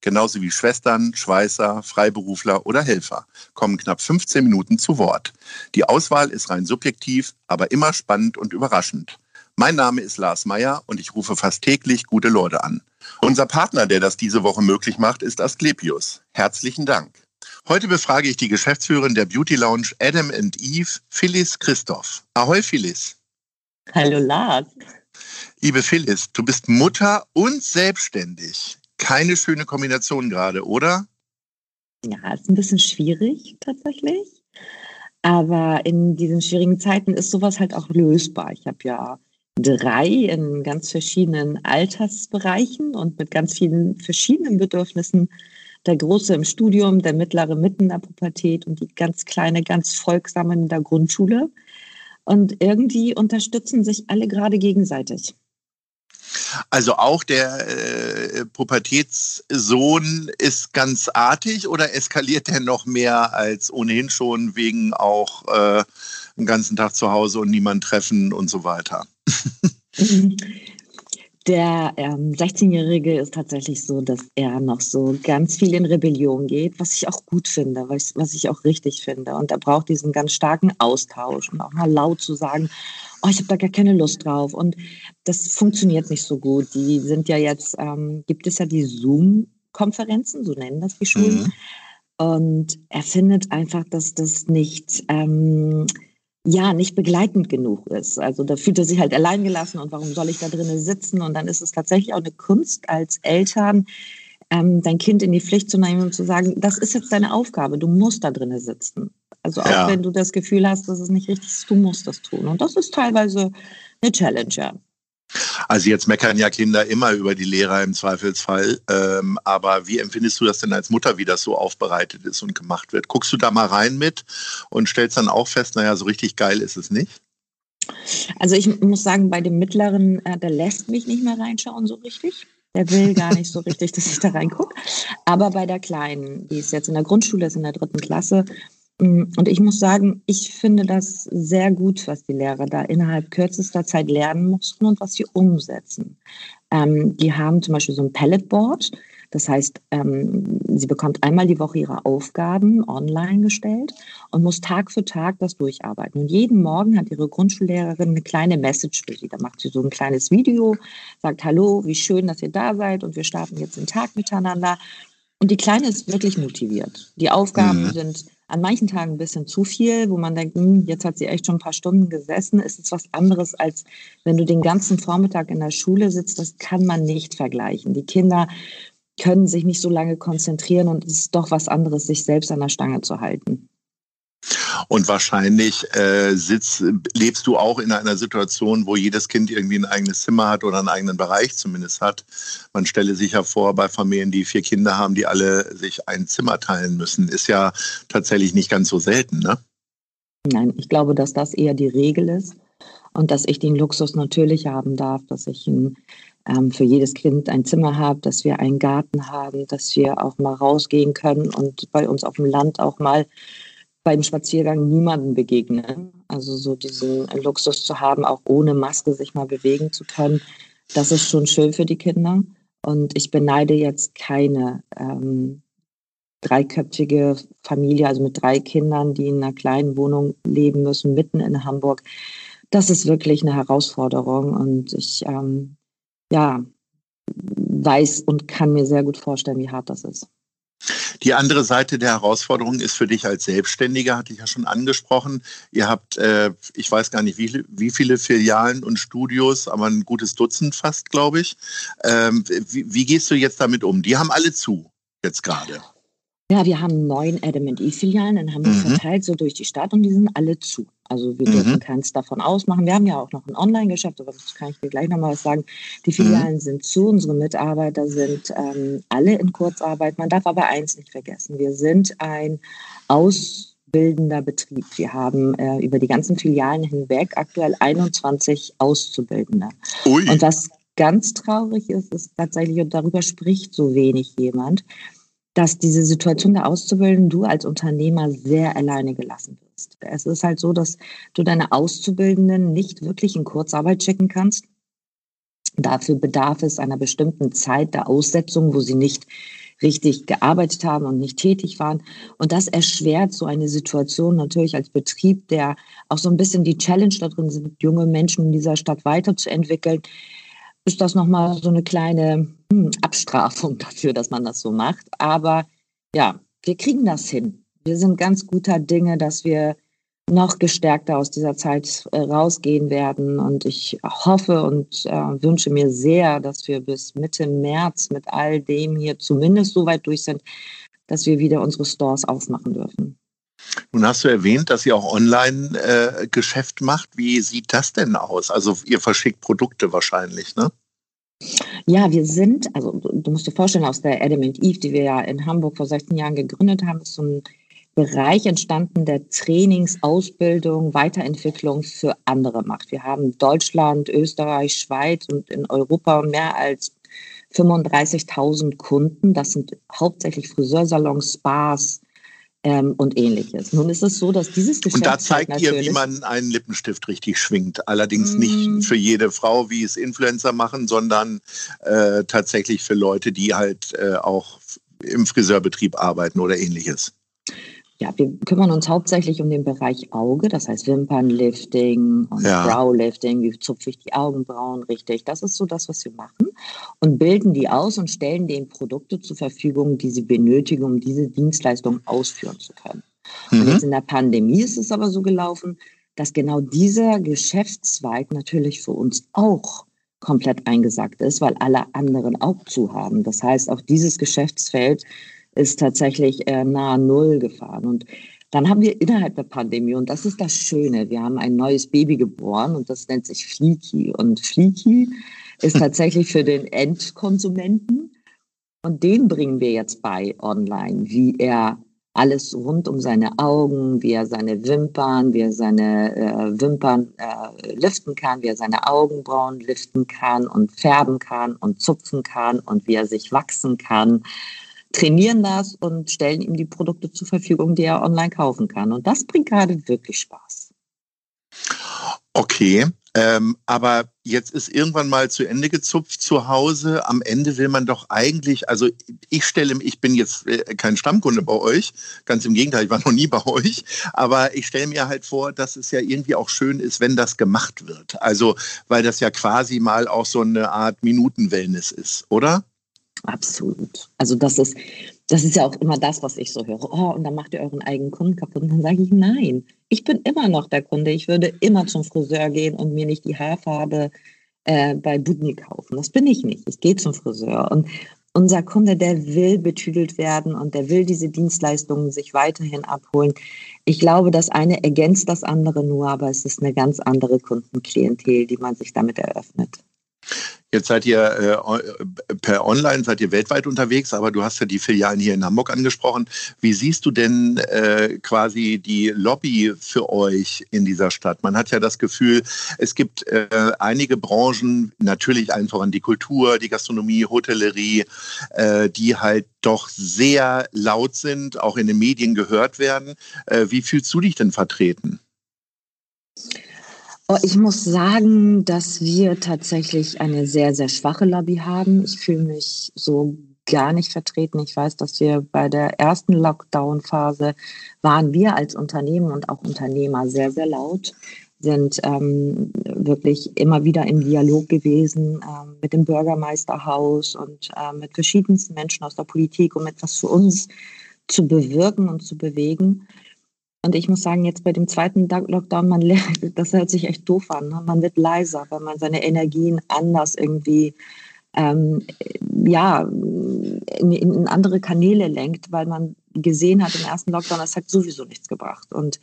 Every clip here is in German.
genauso wie Schwestern, Schweißer, Freiberufler oder Helfer, kommen knapp 15 Minuten zu Wort. Die Auswahl ist rein subjektiv, aber immer spannend und überraschend. Mein Name ist Lars Meyer und ich rufe fast täglich gute Leute an. Unser Partner, der das diese Woche möglich macht, ist Asklepios. Herzlichen Dank. Heute befrage ich die Geschäftsführerin der Beauty Lounge Adam and Eve, Phyllis Christoph. Ahoi, Phyllis. Hallo, Lars. Liebe Phyllis, du bist Mutter und selbstständig. Keine schöne Kombination gerade, oder? Ja, ist ein bisschen schwierig tatsächlich. Aber in diesen schwierigen Zeiten ist sowas halt auch lösbar. Ich habe ja drei in ganz verschiedenen Altersbereichen und mit ganz vielen verschiedenen Bedürfnissen. Der Große im Studium, der Mittlere mitten in der Pubertät und die ganz Kleine, ganz Folgsame in der Grundschule. Und irgendwie unterstützen sich alle gerade gegenseitig. Also auch der äh, Pubertätssohn ist ganz artig oder eskaliert der noch mehr als ohnehin schon wegen auch äh, den ganzen Tag zu Hause und niemand treffen und so weiter? Der ähm, 16-Jährige ist tatsächlich so, dass er noch so ganz viel in Rebellion geht, was ich auch gut finde, was, was ich auch richtig finde. Und er braucht diesen ganz starken Austausch und auch mal laut zu sagen, oh, ich habe da gar keine Lust drauf. Und das funktioniert nicht so gut. Die sind ja jetzt, ähm, gibt es ja die Zoom-Konferenzen, so nennen das die Schulen. Mhm. Und er findet einfach, dass das nicht, ähm, ja, nicht begleitend genug ist. Also da fühlt er sich halt allein gelassen und warum soll ich da drinnen sitzen? Und dann ist es tatsächlich auch eine Kunst als Eltern, ähm, dein Kind in die Pflicht zu nehmen und zu sagen, das ist jetzt deine Aufgabe, du musst da drinnen sitzen. Also auch ja. wenn du das Gefühl hast, dass es nicht richtig ist, du musst das tun. Und das ist teilweise eine Challenge, ja. Also jetzt meckern ja Kinder immer über die Lehrer im Zweifelsfall. Ähm, aber wie empfindest du das denn als Mutter, wie das so aufbereitet ist und gemacht wird? Guckst du da mal rein mit und stellst dann auch fest, naja, so richtig geil ist es nicht? Also ich muss sagen, bei dem Mittleren, äh, der lässt mich nicht mehr reinschauen so richtig. Der will gar nicht so richtig, dass ich da reingucke. Aber bei der Kleinen, die ist jetzt in der Grundschule, ist in der dritten Klasse, und ich muss sagen, ich finde das sehr gut, was die Lehrer da innerhalb kürzester Zeit lernen mussten und was sie umsetzen. Ähm, die haben zum Beispiel so ein Palletboard, das heißt, ähm, sie bekommt einmal die Woche ihre Aufgaben online gestellt und muss Tag für Tag das durcharbeiten. Und jeden Morgen hat ihre Grundschullehrerin eine kleine Message für sie. Da macht sie so ein kleines Video, sagt, hallo, wie schön, dass ihr da seid und wir starten jetzt den Tag miteinander. Und die Kleine ist wirklich motiviert. Die Aufgaben mhm. sind an manchen Tagen ein bisschen zu viel, wo man denkt, hm, jetzt hat sie echt schon ein paar Stunden gesessen. Ist es was anderes, als wenn du den ganzen Vormittag in der Schule sitzt. Das kann man nicht vergleichen. Die Kinder können sich nicht so lange konzentrieren und es ist doch was anderes, sich selbst an der Stange zu halten. Und wahrscheinlich äh, sitz, lebst du auch in einer Situation, wo jedes Kind irgendwie ein eigenes Zimmer hat oder einen eigenen Bereich zumindest hat. Man stelle sich ja vor, bei Familien, die vier Kinder haben, die alle sich ein Zimmer teilen müssen, ist ja tatsächlich nicht ganz so selten, ne? Nein, ich glaube, dass das eher die Regel ist und dass ich den Luxus natürlich haben darf, dass ich ein ähm, für jedes Kind ein Zimmer habe, dass wir einen Garten haben, dass wir auch mal rausgehen können und bei uns auf dem Land auch mal beim Spaziergang niemanden begegnen. Also so diesen Luxus zu haben, auch ohne Maske sich mal bewegen zu können, das ist schon schön für die Kinder. Und ich beneide jetzt keine ähm, dreiköpfige Familie, also mit drei Kindern, die in einer kleinen Wohnung leben müssen, mitten in Hamburg. Das ist wirklich eine Herausforderung und ich ähm, ja, weiß und kann mir sehr gut vorstellen, wie hart das ist. Die andere Seite der Herausforderung ist für dich als Selbstständiger, hatte ich ja schon angesprochen. Ihr habt, äh, ich weiß gar nicht, wie, wie, viele Filialen und Studios, aber ein gutes Dutzend fast, glaube ich. Ähm, wie, wie, gehst du jetzt damit um? Die haben alle zu, jetzt gerade. Ja, wir haben neun Adam E-Filialen in Hamburg mhm. verteilt, so durch die Stadt und die sind alle zu. Also wir mhm. dürfen keins davon ausmachen. Wir haben ja auch noch ein Online-Geschäft, aber das kann ich dir gleich nochmal was sagen. Die Filialen mhm. sind zu, unsere Mitarbeiter sind ähm, alle in Kurzarbeit. Man darf aber eins nicht vergessen. Wir sind ein ausbildender Betrieb. Wir haben äh, über die ganzen Filialen hinweg aktuell 21 Auszubildende. Ui. Und was ganz traurig ist, ist tatsächlich, und darüber spricht so wenig jemand, dass diese Situation der Auszubildenden du als Unternehmer sehr alleine gelassen wirst. Es ist halt so, dass du deine Auszubildenden nicht wirklich in Kurzarbeit schicken kannst. Dafür bedarf es einer bestimmten Zeit der Aussetzung, wo sie nicht richtig gearbeitet haben und nicht tätig waren. Und das erschwert so eine Situation natürlich als Betrieb, der auch so ein bisschen die Challenge da drin sind, junge Menschen in dieser Stadt weiterzuentwickeln, ist das nochmal so eine kleine hm, Abstrafung dafür, dass man das so macht. Aber ja, wir kriegen das hin. Wir sind ganz guter Dinge, dass wir noch gestärkter aus dieser Zeit äh, rausgehen werden. Und ich hoffe und äh, wünsche mir sehr, dass wir bis Mitte März mit all dem hier zumindest so weit durch sind, dass wir wieder unsere Stores aufmachen dürfen. Nun hast du erwähnt, dass ihr auch Online-Geschäft äh, macht. Wie sieht das denn aus? Also ihr verschickt Produkte wahrscheinlich, ne? Ja, wir sind, also du musst dir vorstellen, aus der Adam Eve, die wir ja in Hamburg vor 16 Jahren gegründet haben, ist so ein Bereich entstanden, der Trainings, Ausbildung, Weiterentwicklung für andere macht. Wir haben Deutschland, Österreich, Schweiz und in Europa mehr als 35.000 Kunden. Das sind hauptsächlich Friseursalons, Spas, ähm, und ähnliches. Nun ist es so, dass dieses Geschäft. Und da zeigt ihr, wie man einen Lippenstift richtig schwingt. Allerdings mm. nicht für jede Frau, wie es Influencer machen, sondern äh, tatsächlich für Leute, die halt äh, auch im Friseurbetrieb arbeiten oder ähnliches. Ja, wir kümmern uns hauptsächlich um den Bereich Auge, das heißt Wimpernlifting und ja. Browlifting, wie zupfe ich die Augenbrauen richtig. Das ist so das, was wir machen und bilden die aus und stellen denen Produkte zur Verfügung, die sie benötigen, um diese Dienstleistung ausführen zu können. Mhm. Und jetzt in der Pandemie ist es aber so gelaufen, dass genau dieser Geschäftszweig natürlich für uns auch komplett eingesackt ist, weil alle anderen auch zu haben. Das heißt, auch dieses Geschäftsfeld ist tatsächlich äh, nahe Null gefahren. Und dann haben wir innerhalb der Pandemie, und das ist das Schöne, wir haben ein neues Baby geboren und das nennt sich Fleeky. Und Fleeky ist tatsächlich für den Endkonsumenten. Und den bringen wir jetzt bei online, wie er alles rund um seine Augen, wie er seine Wimpern, wie er seine äh, Wimpern äh, liften kann, wie er seine Augenbrauen liften kann und färben kann und zupfen kann und wie er sich wachsen kann trainieren das und stellen ihm die Produkte zur Verfügung, die er online kaufen kann. Und das bringt gerade wirklich Spaß. Okay, ähm, aber jetzt ist irgendwann mal zu Ende gezupft zu Hause. Am Ende will man doch eigentlich, also ich stelle, ich bin jetzt äh, kein Stammkunde bei euch, ganz im Gegenteil, ich war noch nie bei euch, aber ich stelle mir halt vor, dass es ja irgendwie auch schön ist, wenn das gemacht wird. Also, weil das ja quasi mal auch so eine Art Minutenwellness ist, oder? Absolut. Also das ist, das ist ja auch immer das, was ich so höre. Oh, und dann macht ihr euren eigenen Kunden kaputt. Und dann sage ich, nein, ich bin immer noch der Kunde. Ich würde immer zum Friseur gehen und mir nicht die Haarfarbe äh, bei Budni kaufen. Das bin ich nicht. Ich gehe zum Friseur. Und unser Kunde, der will betüdelt werden und der will diese Dienstleistungen sich weiterhin abholen. Ich glaube, das eine ergänzt das andere nur, aber es ist eine ganz andere Kundenklientel, die man sich damit eröffnet. Jetzt seid ihr äh, per Online, seid ihr weltweit unterwegs, aber du hast ja die Filialen hier in Hamburg angesprochen. Wie siehst du denn äh, quasi die Lobby für euch in dieser Stadt? Man hat ja das Gefühl, es gibt äh, einige Branchen, natürlich allen voran die Kultur, die Gastronomie, Hotellerie, äh, die halt doch sehr laut sind, auch in den Medien gehört werden. Äh, wie fühlst du dich denn vertreten? Oh, ich muss sagen, dass wir tatsächlich eine sehr, sehr schwache Lobby haben. Ich fühle mich so gar nicht vertreten. Ich weiß, dass wir bei der ersten Lockdown-Phase waren wir als Unternehmen und auch Unternehmer sehr, sehr laut, sind ähm, wirklich immer wieder im Dialog gewesen ähm, mit dem Bürgermeisterhaus und äh, mit verschiedensten Menschen aus der Politik, um etwas für uns zu bewirken und zu bewegen. Und ich muss sagen, jetzt bei dem zweiten Lockdown, man, das hört sich echt doof an. Ne? Man wird leiser, weil man seine Energien anders irgendwie ähm, ja, in, in, andere Kanäle lenkt, weil man gesehen hat im ersten Lockdown, das hat sowieso nichts gebracht. Und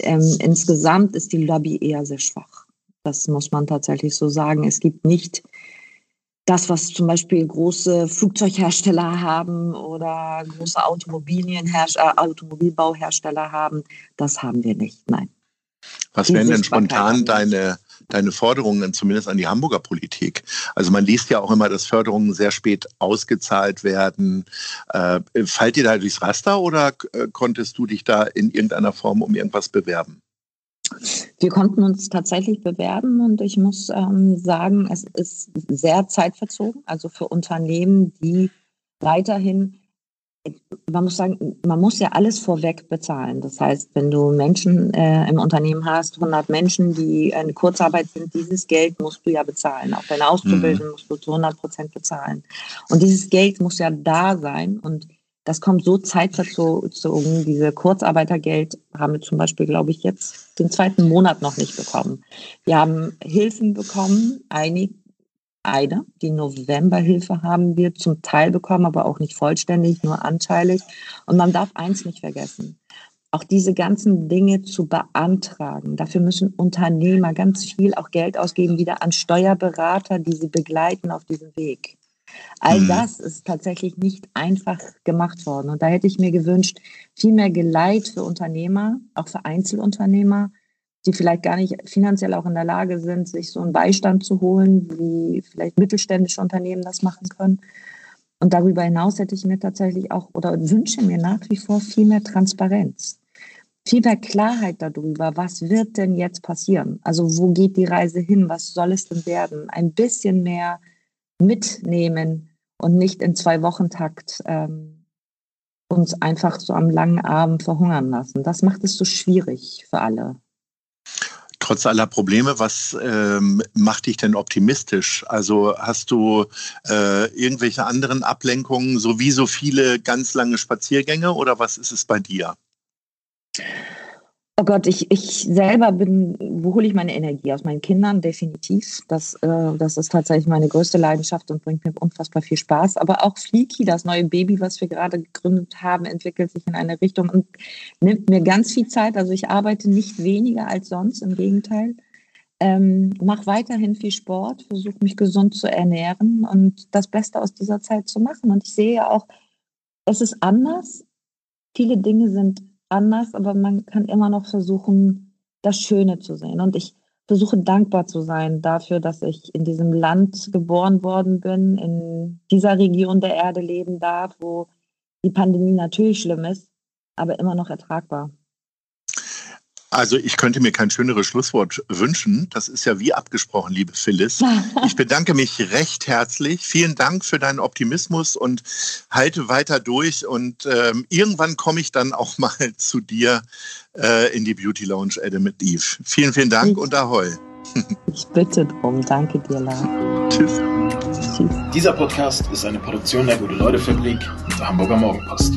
ähm, insgesamt ist die Lobby eher sehr schwach. Das muss man tatsächlich so sagen. Es gibt nicht das, was zum Beispiel große Flugzeughersteller haben oder große Automobilienhersteller, äh, Automobilbauhersteller haben, das haben wir nicht. Nein. Was wären denn spontan deine, deine Forderungen, zumindest an die Hamburger Politik? Also man liest ja auch immer, dass Förderungen sehr spät ausgezahlt werden. Äh, fallt dir da durchs Raster oder äh, konntest du dich da in irgendeiner Form um irgendwas bewerben? Wir konnten uns tatsächlich bewerben und ich muss ähm, sagen, es ist sehr zeitverzogen. Also für Unternehmen, die weiterhin, man muss sagen, man muss ja alles vorweg bezahlen. Das heißt, wenn du Menschen äh, im Unternehmen hast, 100 Menschen, die in Kurzarbeit sind, dieses Geld musst du ja bezahlen. Auch deine Auszubildenden mhm. musst du zu 100 Prozent bezahlen. Und dieses Geld muss ja da sein und das kommt so zeitverzogen. Diese Kurzarbeitergeld haben wir zum Beispiel, glaube ich, jetzt den zweiten Monat noch nicht bekommen. Wir haben Hilfen bekommen, einige, eine, die Novemberhilfe haben wir zum Teil bekommen, aber auch nicht vollständig, nur anteilig. Und man darf eins nicht vergessen. Auch diese ganzen Dinge zu beantragen. Dafür müssen Unternehmer ganz viel auch Geld ausgeben, wieder an Steuerberater, die sie begleiten auf diesem Weg. All mhm. das ist tatsächlich nicht einfach gemacht worden. Und da hätte ich mir gewünscht, viel mehr Geleit für Unternehmer, auch für Einzelunternehmer, die vielleicht gar nicht finanziell auch in der Lage sind, sich so einen Beistand zu holen, wie vielleicht mittelständische Unternehmen das machen können. Und darüber hinaus hätte ich mir tatsächlich auch oder wünsche mir nach wie vor viel mehr Transparenz. Viel mehr Klarheit darüber, was wird denn jetzt passieren? Also wo geht die Reise hin? Was soll es denn werden? Ein bisschen mehr mitnehmen und nicht in zwei Wochen Takt ähm, uns einfach so am langen Abend verhungern lassen. Das macht es so schwierig für alle. Trotz aller Probleme, was ähm, macht dich denn optimistisch? Also hast du äh, irgendwelche anderen Ablenkungen, so wie so viele ganz lange Spaziergänge oder was ist es bei dir? Oh Gott, ich, ich selber bin, wo hole ich meine Energie? Aus meinen Kindern, definitiv. Das, äh, das ist tatsächlich meine größte Leidenschaft und bringt mir unfassbar viel Spaß. Aber auch Fleeky, das neue Baby, was wir gerade gegründet haben, entwickelt sich in eine Richtung und nimmt mir ganz viel Zeit. Also ich arbeite nicht weniger als sonst, im Gegenteil. Ähm, mache weiterhin viel Sport, versuche mich gesund zu ernähren und das Beste aus dieser Zeit zu machen. Und ich sehe ja auch, es ist anders. Viele Dinge sind anders, aber man kann immer noch versuchen, das Schöne zu sehen. Und ich versuche dankbar zu sein dafür, dass ich in diesem Land geboren worden bin, in dieser Region der Erde leben darf, wo die Pandemie natürlich schlimm ist, aber immer noch ertragbar. Also ich könnte mir kein schöneres Schlusswort wünschen. Das ist ja wie abgesprochen, liebe Phyllis. Ich bedanke mich recht herzlich. Vielen Dank für deinen Optimismus und halte weiter durch. Und ähm, irgendwann komme ich dann auch mal zu dir äh, in die Beauty Lounge Adam mit Eve. Vielen, vielen Dank ich, und Ahoi. Ich bitte drum. Danke dir, Lars. Tschüss. Tschüss. Dieser Podcast ist eine Produktion der Gute-Leute-Fabrik und der Hamburger Morgenpost.